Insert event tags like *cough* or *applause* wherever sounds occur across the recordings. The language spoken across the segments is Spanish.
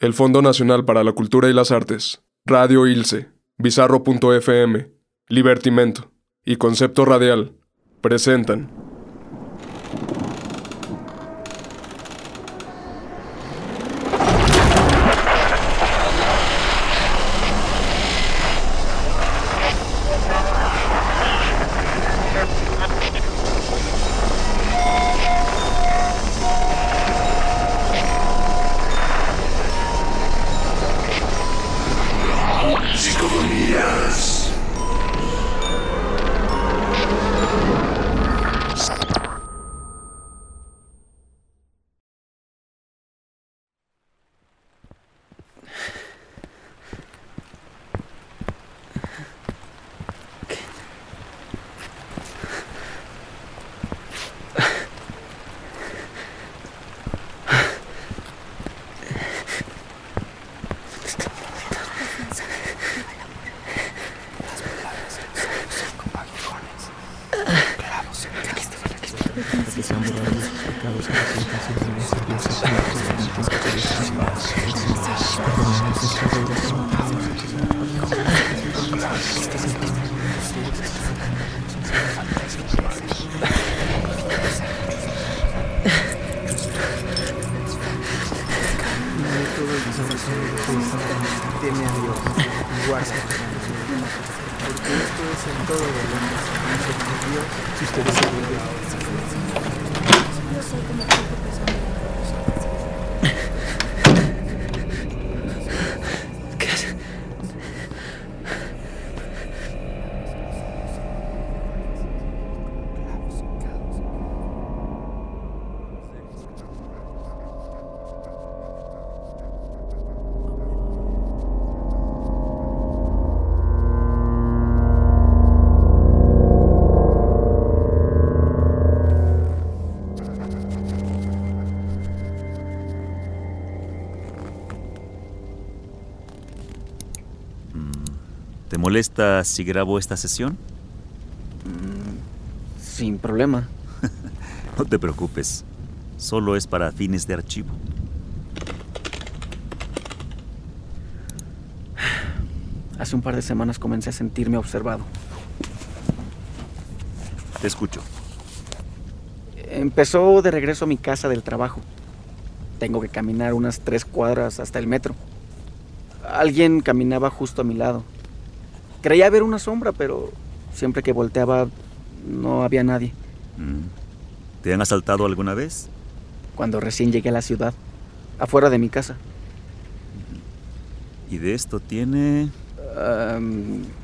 El Fondo Nacional para la Cultura y las Artes, Radio Ilse, Bizarro.fm, Libertimento y Concepto Radial presentan. Guarda. Porque esto es en todo lo demás. Dios, si ustedes se Yo sé cómo molesta si grabo esta sesión? Sin problema. *laughs* No te preocupes, solo es para fines de archivo. *sighs* Hace un par de semanas comencé a sentirme observado. Te escucho. Empezó de regreso a mi casa del trabajo. Tengo que caminar unas tres cuadras hasta el metro. Alguien caminaba justo a mi lado. Creía ver una sombra, pero siempre que volteaba no había nadie. Mm. ¿Te han asaltado alguna vez? Cuando recién llegué a la ciudad, afuera de mi casa. Y de esto tiene...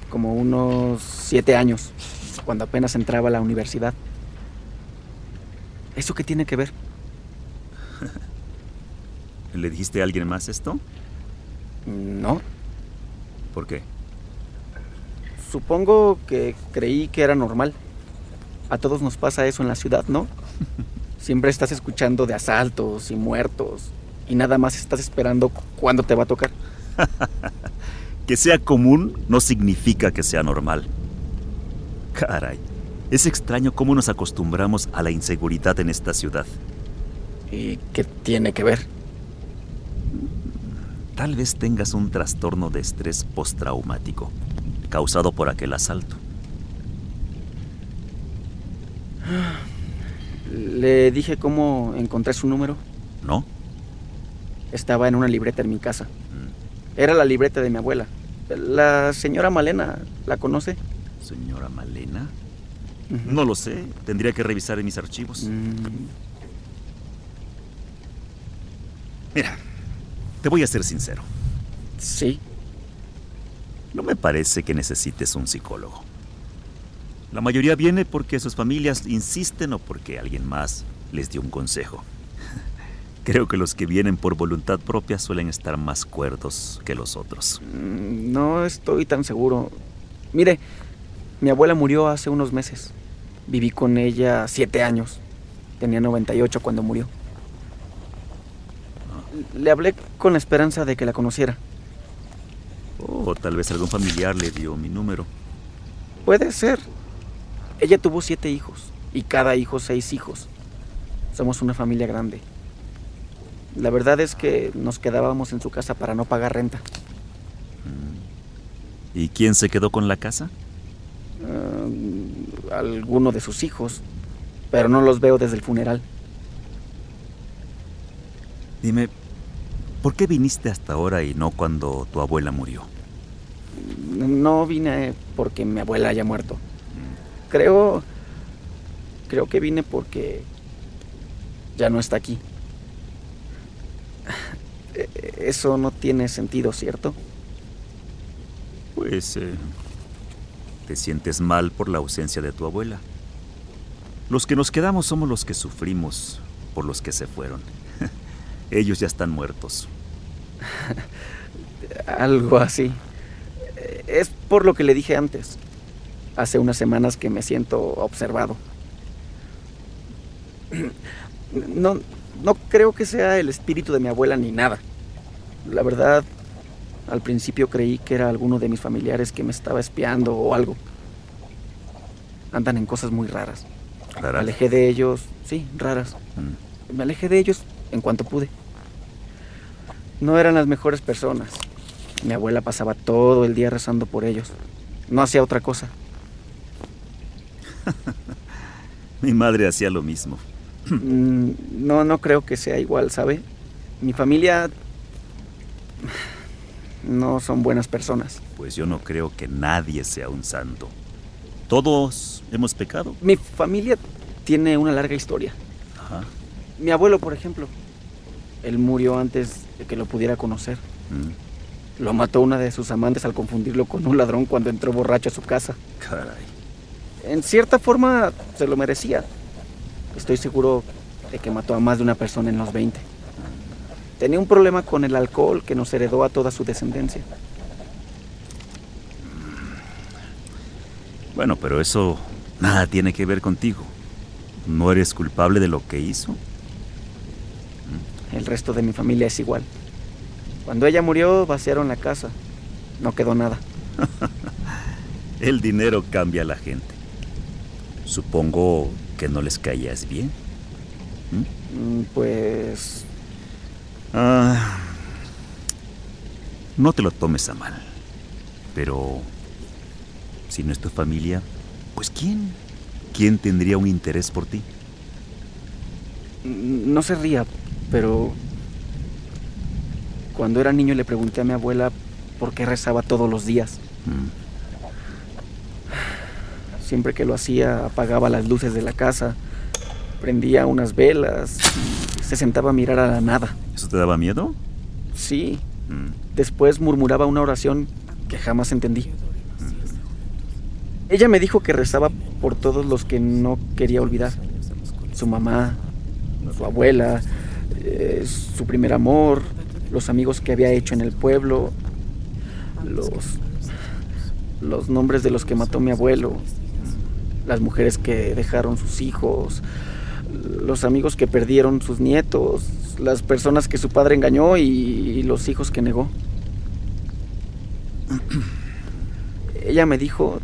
Como unos siete años, cuando apenas entraba a la universidad. ¿Eso qué tiene que ver? *laughs* ¿Le dijiste a alguien más esto? No, ¿Por qué? Supongo que creí que era normal. A todos nos pasa eso en la ciudad, ¿no? *laughs* Siempre estás escuchando de asaltos y muertos y nada más estás esperando cu- cuándo te va a tocar. *laughs* Que sea común no significa que sea normal. Caray, es extraño cómo nos acostumbramos a la inseguridad en esta ciudad. ¿Y qué tiene que ver? Tal vez tengas un trastorno de estrés postraumático causado por aquel asalto. Le dije cómo encontré su número. ¿No? Estaba en una libreta en mi casa. Mm. Era la libreta de mi abuela. La señora Malena, ¿la conoce? Señora Malena. No lo sé. Tendría que revisar en mis archivos. Mm, Mira, te voy a ser sincero. sí, No me parece que necesites un psicólogo. La mayoría viene porque sus familias insisten o porque alguien más les dio un consejo. *laughs* Creo que los que vienen por voluntad propia suelen estar más cuerdos que los otros. Mm, No estoy tan seguro. Mire, mi abuela murió hace unos meses. Viví con ella siete años. Tenía 98 cuando murió. Le hablé con la esperanza de que la conociera. O tal vez algún familiar le dio mi número. Puede ser. Ella tuvo siete hijos y cada hijo seis hijos. Somos una familia grande. La verdad es que nos quedábamos en su casa para no pagar renta. ¿Y quién se quedó con la casa? Uh, alguno de sus hijos, pero no los veo desde el funeral. Dime, ¿por qué viniste hasta ahora y no cuando tu abuela murió? No vine porque mi abuela haya muerto. Creo. Creo que vine porque. ya no está aquí. Eso no tiene sentido, ¿cierto? Pues. Eh, te sientes mal por la ausencia de tu abuela. Los que nos quedamos somos los que sufrimos por los que se fueron. *laughs* Ellos ya están muertos. *laughs* Algo así. Es por lo que le dije antes. Hace unas semanas que me siento observado. *clears throat* No, no creo que sea el espíritu de mi abuela ni nada. La verdad, al principio creí que era alguno de mis familiares que me estaba espiando o algo. Andan en cosas muy raras. Me alejé de ellos, sí, raras. Mm. Me alejé de ellos en cuanto pude. No eran las mejores personas. Mi abuela pasaba todo el día rezando por ellos. No hacía otra cosa. *laughs* Mi madre hacía lo mismo. Mm, no, no creo que sea igual, ¿sabe? Mi familia no son buenas personas. Pues yo no creo que nadie sea un santo. Todos hemos pecado. Mi familia tiene una larga historia. Ajá. Mi abuelo, por ejemplo, él murió antes de que lo pudiera conocer. Mm. Lo mató una de sus amantes al confundirlo con un ladrón cuando entró borracho a su casa. Caray. En cierta forma se lo merecía. Estoy seguro de que mató a más de una persona en los 20. Tenía un problema con el alcohol que nos heredó a toda su descendencia. Bueno, pero eso nada tiene que ver contigo. ¿No eres culpable de lo que hizo? El resto de mi familia es igual. Cuando ella murió, vaciaron la casa. No quedó nada. *laughs* El dinero cambia a la gente. Supongo que no les caías bien. ¿Mm? Pues... Ah, no te lo tomes a mal. Pero... Si no es tu familia, pues ¿quién? ¿Quién tendría un interés por ti? No se ría, pero cuando era niño le pregunté a mi abuela por qué rezaba todos los días. Mm. Siempre que lo hacía apagaba las luces de la casa, prendía unas velas y se sentaba a mirar a la nada. ¿Eso te daba miedo? Sí. Mm. Después murmuraba una oración que jamás entendí. Mm. Ella me dijo que rezaba por todos los que no quería olvidar. Su mamá, su abuela, eh, su primer amor, los amigos que había hecho en el pueblo, los, los nombres de los que mató mi abuelo, las mujeres que dejaron sus hijos, los amigos que perdieron sus nietos, las personas que su padre engañó y, los hijos que negó. *clears throat* Ella me dijo,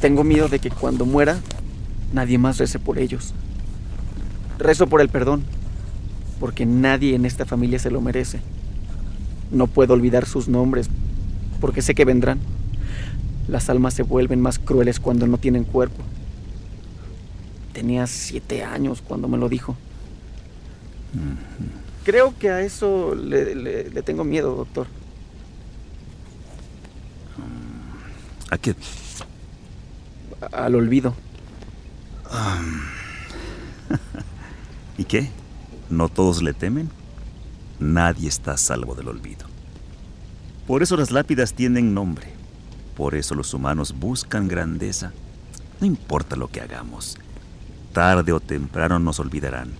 tengo miedo de que cuando muera nadie más rece por ellos. Rezo por el perdón, porque nadie en esta familia se lo merece. No puedo olvidar sus nombres, porque sé que vendrán. Las almas se vuelven más crueles cuando no tienen cuerpo. Tenía siete años cuando me lo dijo. Creo que a eso le, tengo miedo, doctor. ¿A qué? Al olvido. *laughs* ¿Y qué? ¿No todos le temen? Nadie está a salvo del olvido. Por eso las lápidas tienen nombre. Por eso los humanos buscan grandeza. No importa lo que hagamos. Tarde o temprano nos olvidarán.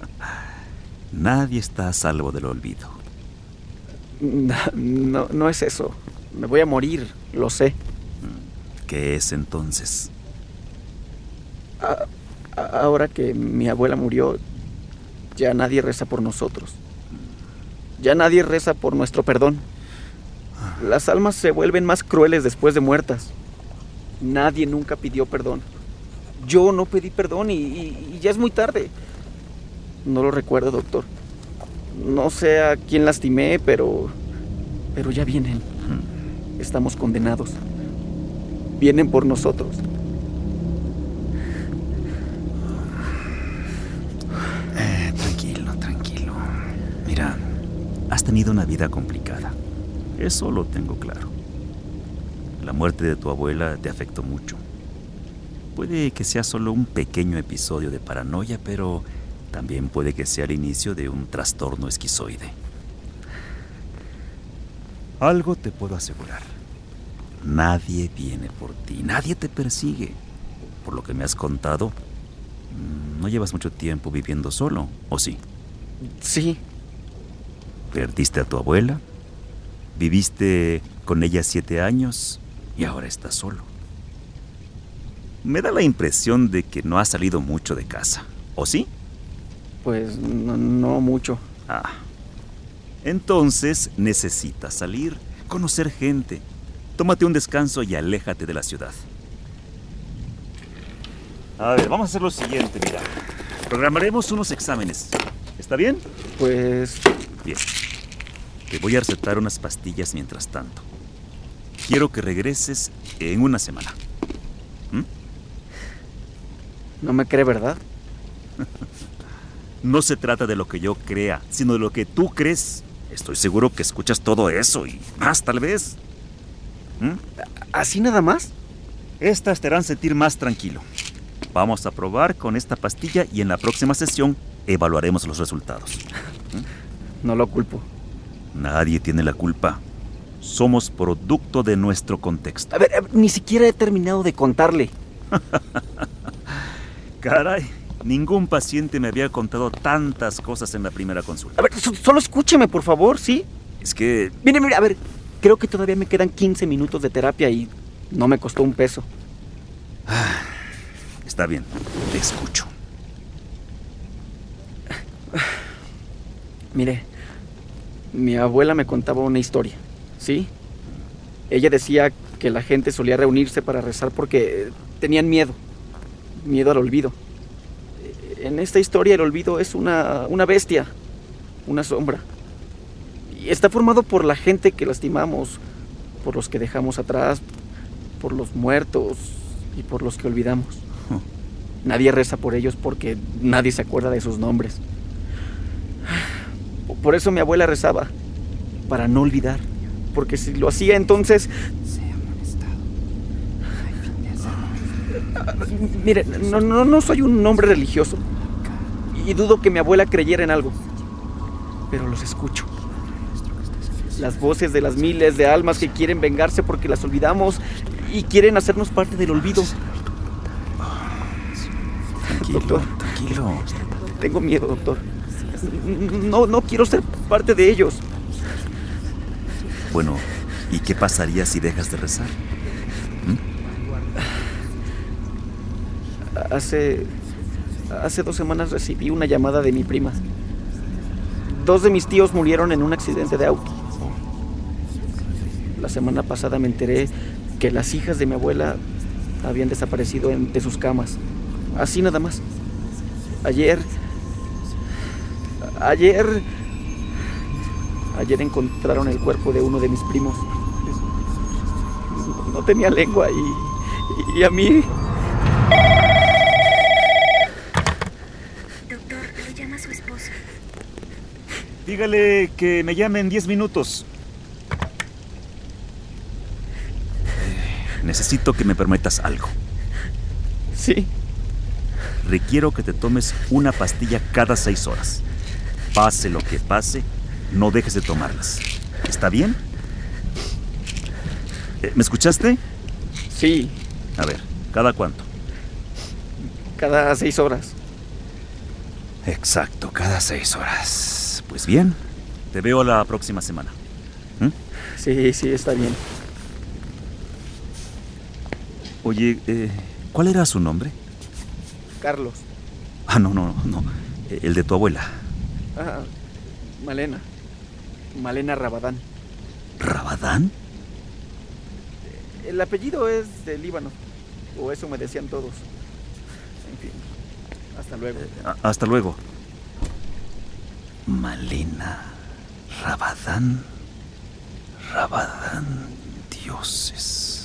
*laughs* Nadie está a salvo del olvido. No, no es eso. Me voy a morir, lo sé. ¿Qué es entonces? ahora que mi abuela murió, ya nadie reza por nosotros. Ya nadie reza por nuestro perdón. Las almas se vuelven más crueles después de muertas. Nadie nunca pidió perdón. Yo no pedí perdón y, ya es muy tarde. No lo recuerdo, doctor. No sé a quién lastimé, pero... Pero ya vienen. Estamos condenados. Vienen por nosotros. Tenido una vida complicada. Eso lo tengo claro. La muerte de tu abuela te afectó mucho. Puede que sea solo un pequeño episodio de paranoia, pero también puede que sea el inicio de un trastorno esquizoide. Algo te puedo asegurar. Nadie viene por ti, nadie te persigue. Por lo que me has contado, mm, no llevas mucho tiempo viviendo solo, ¿o sí? Sí, Perdiste a tu abuela, viviste con ella siete años y ahora estás solo. Me da la impresión de que no has salido mucho de casa, ¿o sí? pues no, no mucho. Ah. Entonces necesitas salir, conocer gente. Tómate un descanso y aléjate de la ciudad. A ver, vamos a hacer lo siguiente, mira. Programaremos unos exámenes. ¿Está bien? Pues Bien. Te voy a recetar unas pastillas mientras tanto. Quiero que regreses en una semana. no me cree, ¿verdad? *laughs* No se trata de lo que yo crea, sino de lo que tú crees. Estoy seguro que escuchas todo eso y más tal vez. ¿Mm? ¿Así nada más? Estas te harán sentir más tranquilo. Vamos a probar con esta pastilla y en la próxima sesión evaluaremos los resultados. *laughs* No lo culpo. Nadie tiene la culpa. Somos producto de nuestro contexto. A ver, a ver, ni siquiera he terminado de contarle. *laughs* Caray, ningún paciente me había contado tantas cosas en la primera consulta. A ver, so- solo escúcheme, por favor, ¿sí? Es que Mire, mire, a ver, creo que todavía me quedan 15 minutos de terapia y no me costó un peso. está bien, te escucho. Mire, mi abuela me contaba una historia, ¿sí? Ella decía que la gente solía reunirse para rezar porque tenían miedo, miedo al olvido. En esta historia el olvido es una, una bestia, una sombra. Y está formado por la gente que lastimamos, por los que dejamos atrás, por los muertos y por los que olvidamos. Nadie reza por ellos porque nadie se acuerda de sus nombres. Por eso mi abuela rezaba, para no olvidar. Porque si lo hacía entonces... Mire, no, no, no soy un hombre religioso. Y dudo que mi abuela creyera en algo. Pero los escucho. Las voces de las miles de almas que quieren vengarse porque las olvidamos y quieren hacernos parte del olvido. Tranquilo, Doctor. tranquilo. Tengo miedo, doctor. No, no quiero ser parte de ellos. Bueno, ¿y qué pasaría si dejas de rezar? Hace. Hace dos semanas recibí una llamada de mi prima. Dos de mis tíos murieron en un accidente de auto. La semana pasada me enteré que las hijas de mi abuela habían desaparecido en- de sus camas. Así nada más. Ayer. Ayer. Ayer encontraron el cuerpo de uno de mis primos. No, tenía lengua y. y a mí. Doctor, lo llama su esposo. Dígale que me llame en 10 minutos. Eh, Necesito que me permitas algo. Sí. Requiero que te tomes una pastilla cada seis horas. Pase lo que pase, no dejes de tomarlas. ¿Está bien? Eh, ¿Me escuchaste? Sí. A ver, ¿cada cuánto? Cada seis horas. Exacto, cada seis horas. Pues bien, te veo la próxima semana. ¿Mm? Sí, sí, está bien. Oye, eh, ¿cuál era su nombre? Carlos. Ah, no, no, no. El de tu abuela. Ah, Malena. Malena Rabadán. ¿Rabadán? El apellido es de Líbano. O eso me decían todos. En fin. Hasta luego. Ah, hasta luego. Malena. Rabadán. Rabadán. Dioses.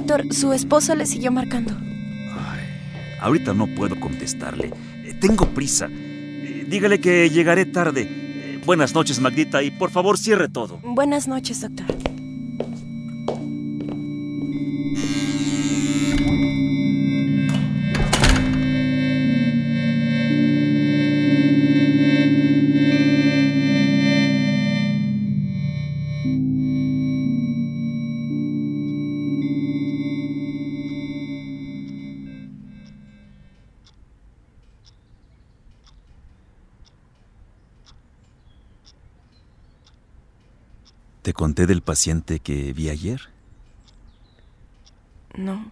Doctor, su esposa le siguió marcando. Ahorita no puedo contestarle. Eh, Tengo prisa. Eh, Dígale que llegaré tarde. Eh, Buenas noches, Magdita, y por favor cierre todo. Buenas noches, doctor. Conté del paciente que vi ayer? No.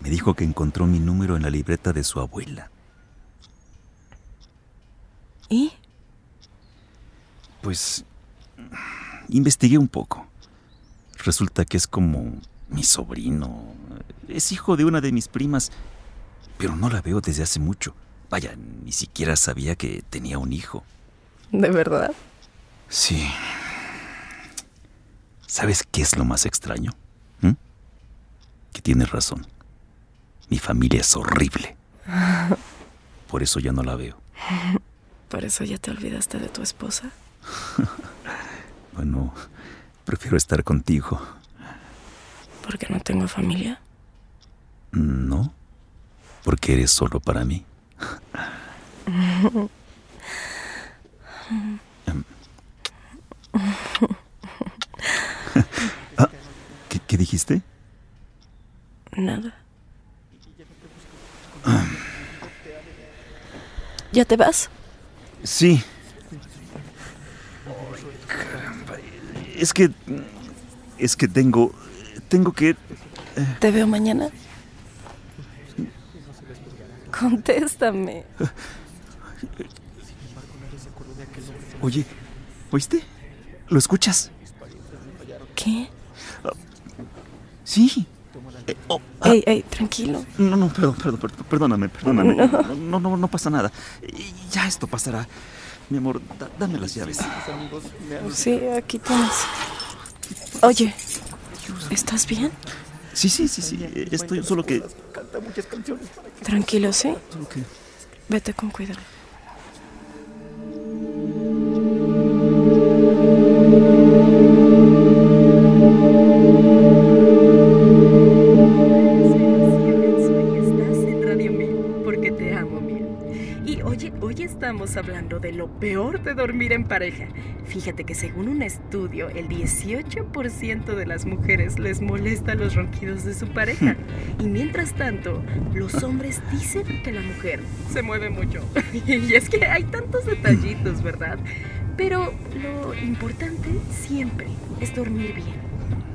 Me dijo que encontró mi número en la libreta de su abuela. ¿Y? Pues investigué un poco. Resulta que es como mi sobrino. Es hijo de una de mis primas, pero no la veo desde hace mucho. Vaya, ni siquiera sabía que tenía un hijo. ¿De verdad? Sí. ¿Sabes qué es lo más extraño? ¿Mm? Que tienes razón. Mi familia es horrible. *laughs* Por eso ya no la veo. ¿Por eso ya te olvidaste de tu esposa? *laughs* Bueno, prefiero estar contigo. ¿Porque no tengo familia? No, porque eres solo para mí. *laughs* Em. Ah, ¿qué, dijiste? Nada. ¿Ya te vas? Sí. Caramba, es que... Es que tengo... Tengo que... ¿Te veo mañana? Contéstame. Oye, ¿oíste? ¿Lo escuchas? ¿Qué? Sí. Eh, oh, ah, Ey, ey, tranquilo. No, no, perdón, perdón, perdón, perdóname, perdóname. No, no, no, no pasa nada. Ya esto pasará. Mi amor, da- dame las llaves. Sí, aquí tienes. Oye, ¿estás bien? Sí, sí, sí, sí. Estoy solo que... Tranquilo, ¿sí? Solo que... Vete con cuidado. Estamos hablando de lo peor de dormir en pareja. Fíjate que según un estudio, el 18% de las mujeres les molesta los ronquidos de su pareja. Y mientras tanto, los hombres dicen que la mujer se mueve mucho. *laughs* Y es que hay tantos detallitos, ¿verdad? Pero lo importante siempre es dormir bien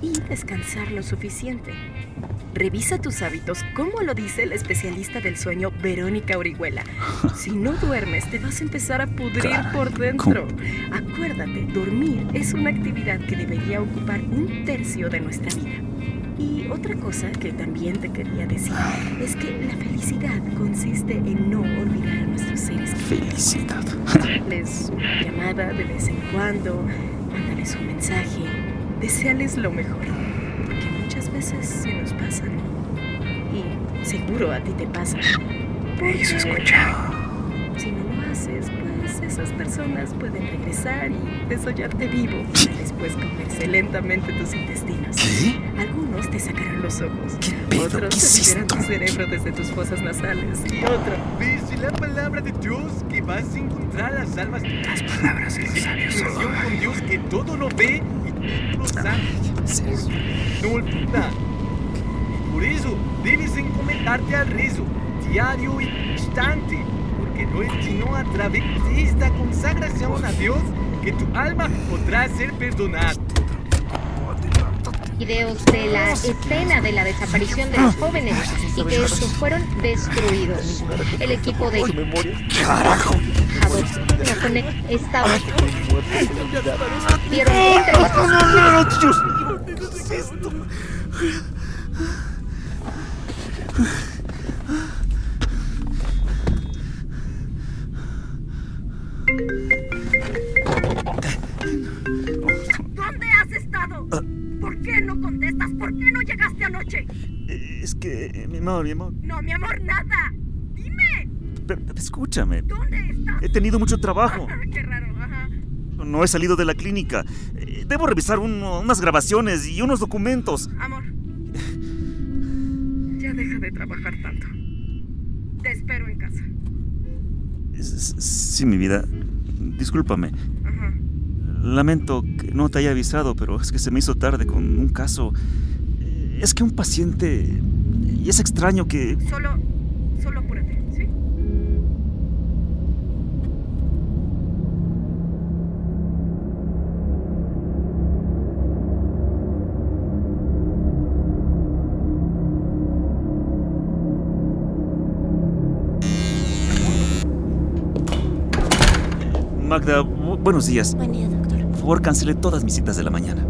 y descansar lo suficiente. Revisa tus hábitos, como lo dice el especialista del sueño Verónica Orihuela. Si no duermes, te vas a empezar a pudrir Caray, por dentro. Acuérdate, dormir es una actividad que debería ocupar un tercio de nuestra vida. Y otra cosa que también te quería decir es que la felicidad consiste en no olvidar a nuestros seres queridos Felicidad. *laughs* darles una llamada de vez en cuando, mándales un mensaje, deseales lo mejor, porque muchas veces se nos pasa, ¿no? Y seguro a ti te pasa. Eso Si no lo haces, pues esas personas pueden regresar y desollarte vivo para después comerse lentamente tus intestinos. ¿Qué? Algunos te sacarán los ojos, ¿Qué pedo? otros ¿Qué te liberan tu cerebro desde tus fosas nasales y otros Dice la palabra de Dios que vas a encontrar las almas. Las palabras de los sabios. con Dios que todo lo ve y todo lo sabe. No olvida. Y por eso debes encomendarte al rezo, diario y constante, porque no es sino a través de esta consagración a Dios que tu alma podrá ser perdonada. videos de la escena de la desaparición de los jóvenes y que estos fueron destruidos. El equipo de ¡Carajo! Estaba dieron es esto? ¿Dónde has estado? ¿Por qué no contestas? ¿Por qué no llegaste anoche? Es que, mi amor, mi amor. No, mi amor, nada. Dime, Pero, escúchame. ¿dónde estás? He tenido mucho trabajo. *laughs* Qué raro, ajá. No he salido de la clínica. Debo revisar unas grabaciones y unos documentos. Amor. Ya deja de trabajar tanto. Te espero en casa. Sí, mi vida. Discúlpame. Ajá. Lamento que no te haya avisado, pero es que se me hizo tarde con un caso. Es que un paciente... Y es extraño que... Solo Magda, bu- buenos días. Buen día, doctor. Por favor, cancele todas mis citas de la mañana.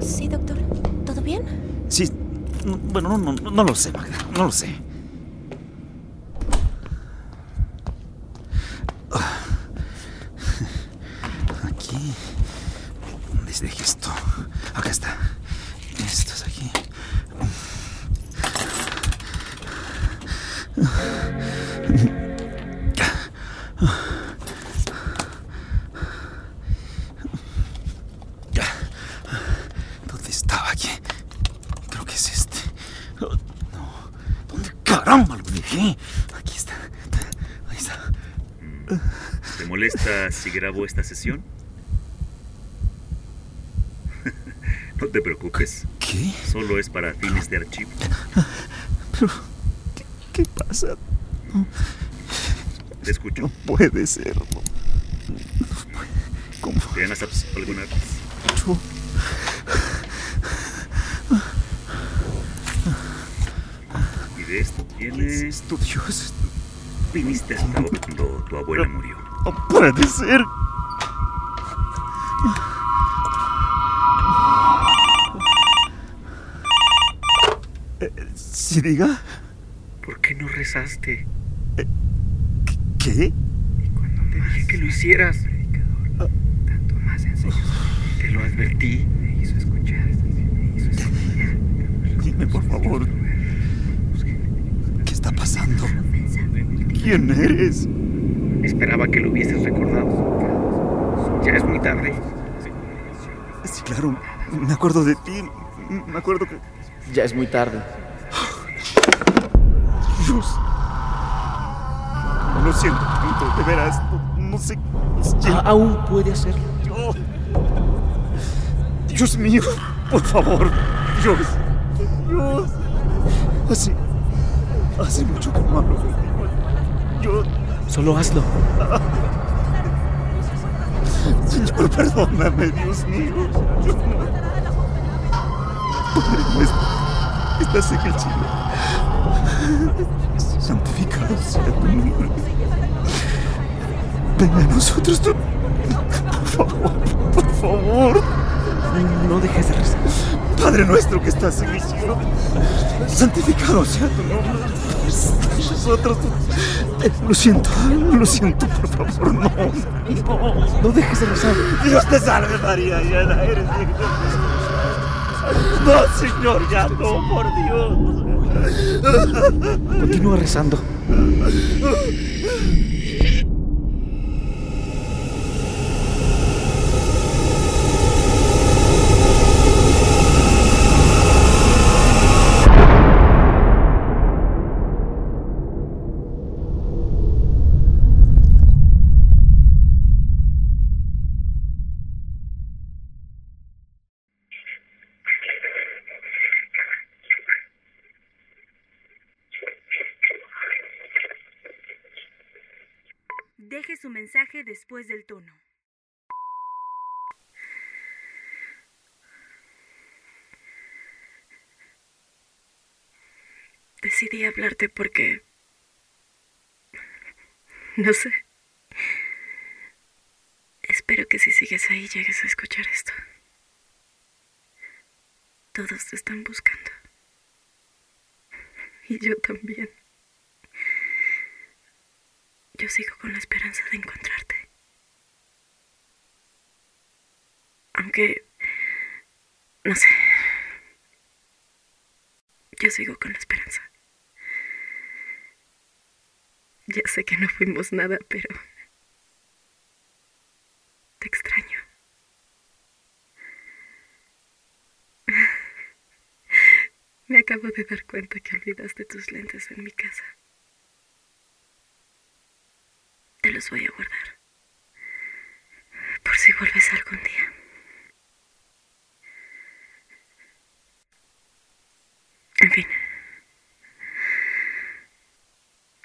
Sí, doctor. ¿Todo bien? Sí, no- bueno, no, no, no, no lo sé, Magda, no lo sé. ¿Te molesta si grabo esta sesión? *laughs* no te preocupes. ¿Qué? Solo es para fines de archivo. Pero. ¿Qué, qué pasa? Te escucho. No puede ser. No, ¿Cómo? ¿Te asaltado alguna vez? Yo. Y de esto ¿Qué es tienes... esto, Dios? Viniste hasta cuando tu abuela murió. No puede ser. Eh, ¿Sí diga? ¿Por qué no rezaste? ¿Qué? Y cuando te dije que lo hicieras, tanto más. Te lo advertí. Me hizo escuchar. Me hizo escuchar. Dime, por favor. ¿Quién eres? Esperaba que lo hubieses recordado. Ya es muy tarde. Sí, claro. Me acuerdo de ti. Me acuerdo que... Ya es muy tarde. Dios. Lo siento, tanto, de veras. No, no sé. aún puede hacerlo. Yo- Dios mío, por favor. Dios. Dios. Hace. Hace mucho que no hablo contigo. Yo. Solo hazlo. Señor, perdóname, Dios mío. Yo no. Padre nuestro, que estás en el cielo. Santificado sea tu nombre. Venga a nosotros tu. Por favor, por favor. No dejes de rezar. Padre nuestro que estás en el cielo, santificado sea tu nombre. Nosotros, lo siento, lo siento, por favor, no, no. No dejes de rezar. Dios te salve María, llena eres. No, Señor, ya no, por Dios. Continúa rezando. mensaje después del tono. Decidí hablarte porque... No sé. Espero que si sigues ahí llegues a escuchar esto. Todos te están buscando. Y yo también. Yo sigo con la esperanza de encontrarte. Aunque... No sé. Yo sigo con la esperanza. Ya sé que no fuimos nada, pero... Te extraño. Me acabo de dar cuenta que olvidaste tus lentes en mi casa. Te voy a guardar. Por si vuelves algún día. En fin.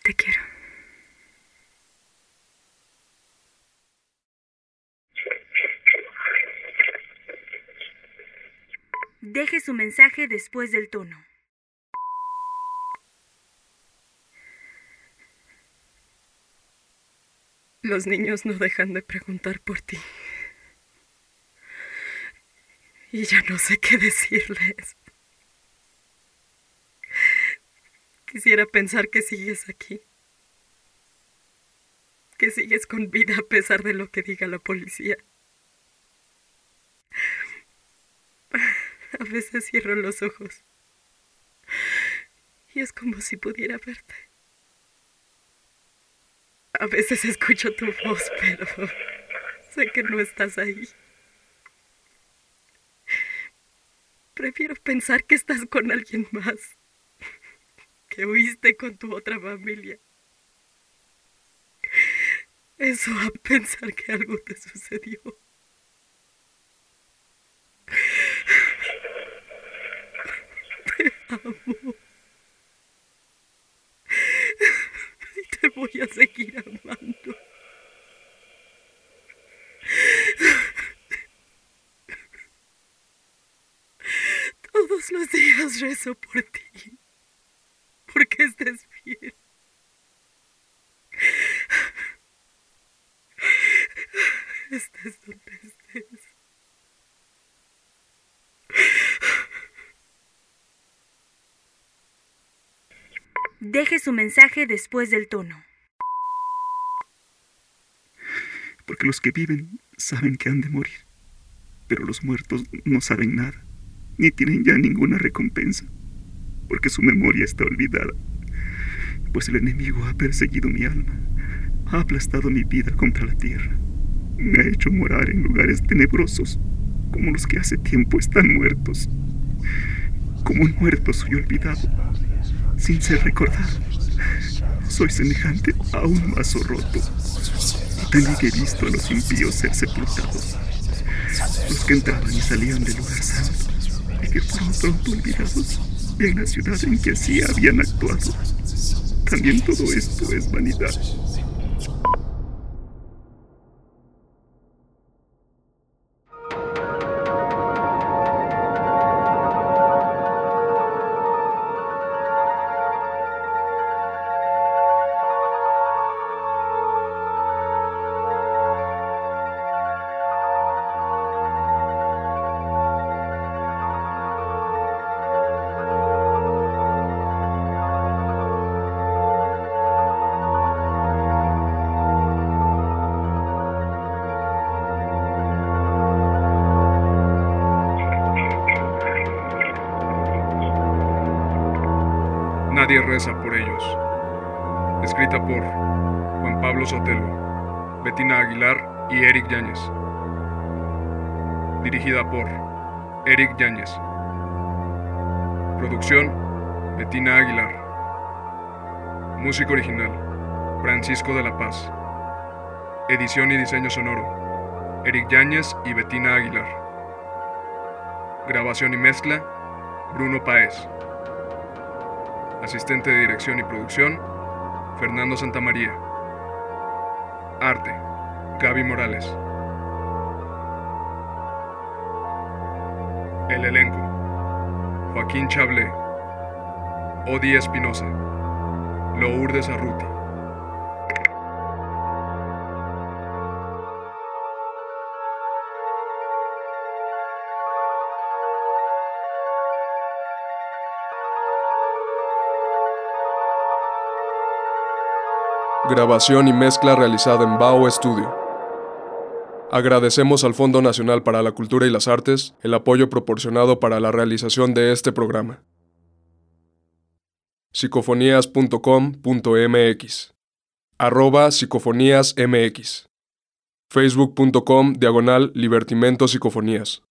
Te quiero. Deje su mensaje después del tono. Los niños no dejan de preguntar por ti. Y ya no sé qué decirles. Quisiera pensar que sigues aquí. Que sigues con vida a pesar de lo que diga la policía. A veces cierro los ojos. Y es como si pudiera verte. A veces escucho tu voz, pero sé que no estás ahí. Prefiero pensar que estás con alguien más. Que huiste con tu otra familia. Eso a pensar que algo te sucedió. Te amo. Y te voy a seguir amando. Todos los días rezo por ti. Porque estés bien. Estés donde estés. Deje su mensaje después del tono. Porque los que viven saben que han de morir, pero los muertos no saben nada, ni tienen ya ninguna recompensa, porque su memoria está olvidada, pues el enemigo ha perseguido mi alma, ha aplastado mi vida contra la tierra, me ha hecho morar en lugares tenebrosos, como los que hace tiempo están muertos. Como muerto soy olvidado, sin ser recordado. Soy semejante a un vaso roto. Y también he visto a los impíos ser sepultados. Los que entraban y salían del lugar santo y que fueron pronto olvidados en la ciudad en que así habían actuado. También todo esto es vanidad. Ellos. Escrita por Juan Pablo Sotelo, Betina Aguilar y Eric Yáñez. Dirigida por Eric Yáñez. Producción Betina Aguilar. Música original Francisco de la Paz. Edición y diseño sonoro Eric Yáñez y Betina Aguilar. Grabación y mezcla Bruno Paez. Asistente de dirección y producción, Fernando Santamaría. Arte, Gaby Morales. El elenco, Joaquín Chablé, Odi Espinosa, Lourdes Arruti. Grabación y mezcla realizada en Bao Studio. Agradecemos al Fondo Nacional para la Cultura y las Artes el apoyo proporcionado para la realización de este programa. psicofonías.com.mx arroba psicofoníasmx facebook.com diagonal libertimento psicofonías